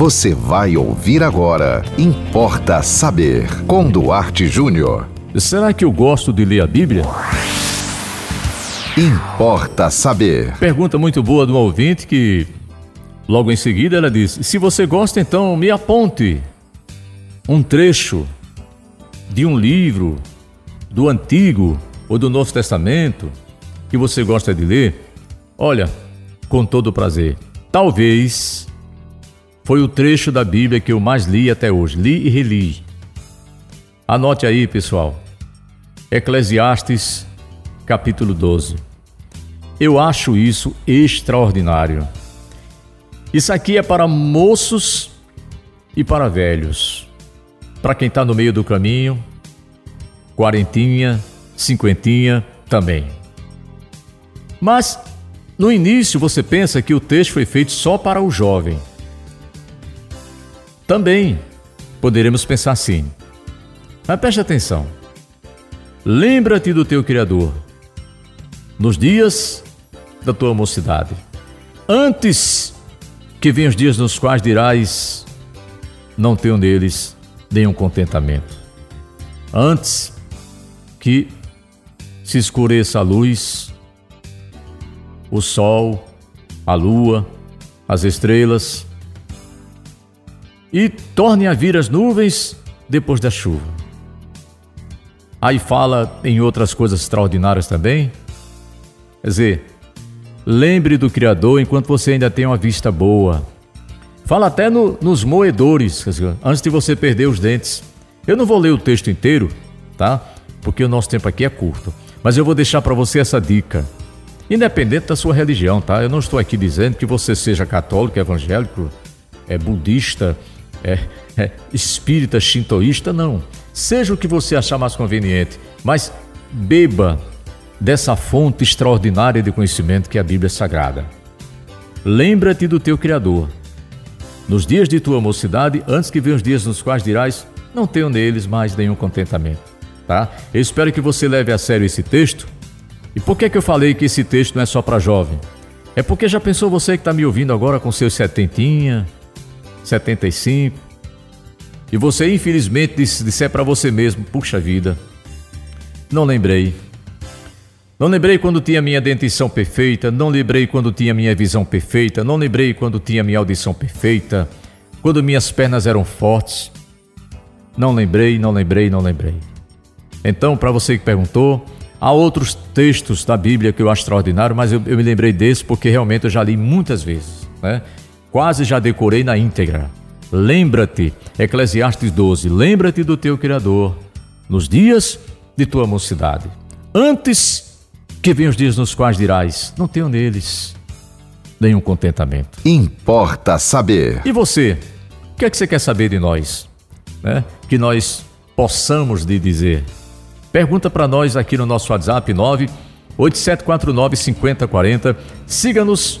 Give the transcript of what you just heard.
Você vai ouvir agora. Importa saber. Com Duarte Júnior. Será que eu gosto de ler a Bíblia? Importa saber. Pergunta muito boa do ouvinte que logo em seguida ela diz: Se você gosta, então me aponte um trecho de um livro do Antigo ou do Novo Testamento que você gosta de ler. Olha, com todo prazer. Talvez foi o trecho da Bíblia que eu mais li até hoje. Li e reli. Anote aí, pessoal. Eclesiastes, capítulo 12. Eu acho isso extraordinário. Isso aqui é para moços e para velhos. Para quem está no meio do caminho, quarentinha, cinquentinha também. Mas no início você pensa que o texto foi feito só para o jovem. Também poderemos pensar assim. Mas preste atenção. Lembra-te do teu Criador nos dias da tua mocidade. Antes que venham os dias nos quais dirás: Não tenho neles nenhum contentamento. Antes que se escureça a luz, o sol, a lua, as estrelas, e torne a vir as nuvens depois da chuva. Aí fala em outras coisas extraordinárias também. Quer dizer, lembre do Criador enquanto você ainda tem uma vista boa. Fala até no, nos moedores, dizer, antes de você perder os dentes. Eu não vou ler o texto inteiro, tá? Porque o nosso tempo aqui é curto. Mas eu vou deixar para você essa dica. Independente da sua religião, tá? Eu não estou aqui dizendo que você seja católico, evangélico, é budista, é, é espírita, shintoísta, não. Seja o que você achar mais conveniente, mas beba dessa fonte extraordinária de conhecimento que é a Bíblia Sagrada. Lembra-te do teu Criador. Nos dias de tua mocidade, antes que venham os dias nos quais dirás, não tenho neles mais nenhum contentamento. Tá? Eu espero que você leve a sério esse texto. E por que, que eu falei que esse texto não é só para jovem? É porque já pensou você que está me ouvindo agora com seus setentinha, 75. E você, infelizmente, disser para você mesmo: puxa vida, não lembrei. Não lembrei quando tinha minha dentição perfeita, não lembrei quando tinha minha visão perfeita, não lembrei quando tinha minha audição perfeita, quando minhas pernas eram fortes. Não lembrei, não lembrei, não lembrei. Então, para você que perguntou, há outros textos da Bíblia que eu acho extraordinário, mas eu, eu me lembrei desse porque realmente eu já li muitas vezes. Né? Quase já decorei na íntegra. Lembra-te, Eclesiastes 12, lembra-te do teu Criador nos dias de tua mocidade. Antes que venham os dias nos quais dirás: Não tenho neles nenhum contentamento. Importa saber. E você? O que é que você quer saber de nós? Né? Que nós possamos lhe dizer. Pergunta para nós aqui no nosso WhatsApp 98749 5040. Siga-nos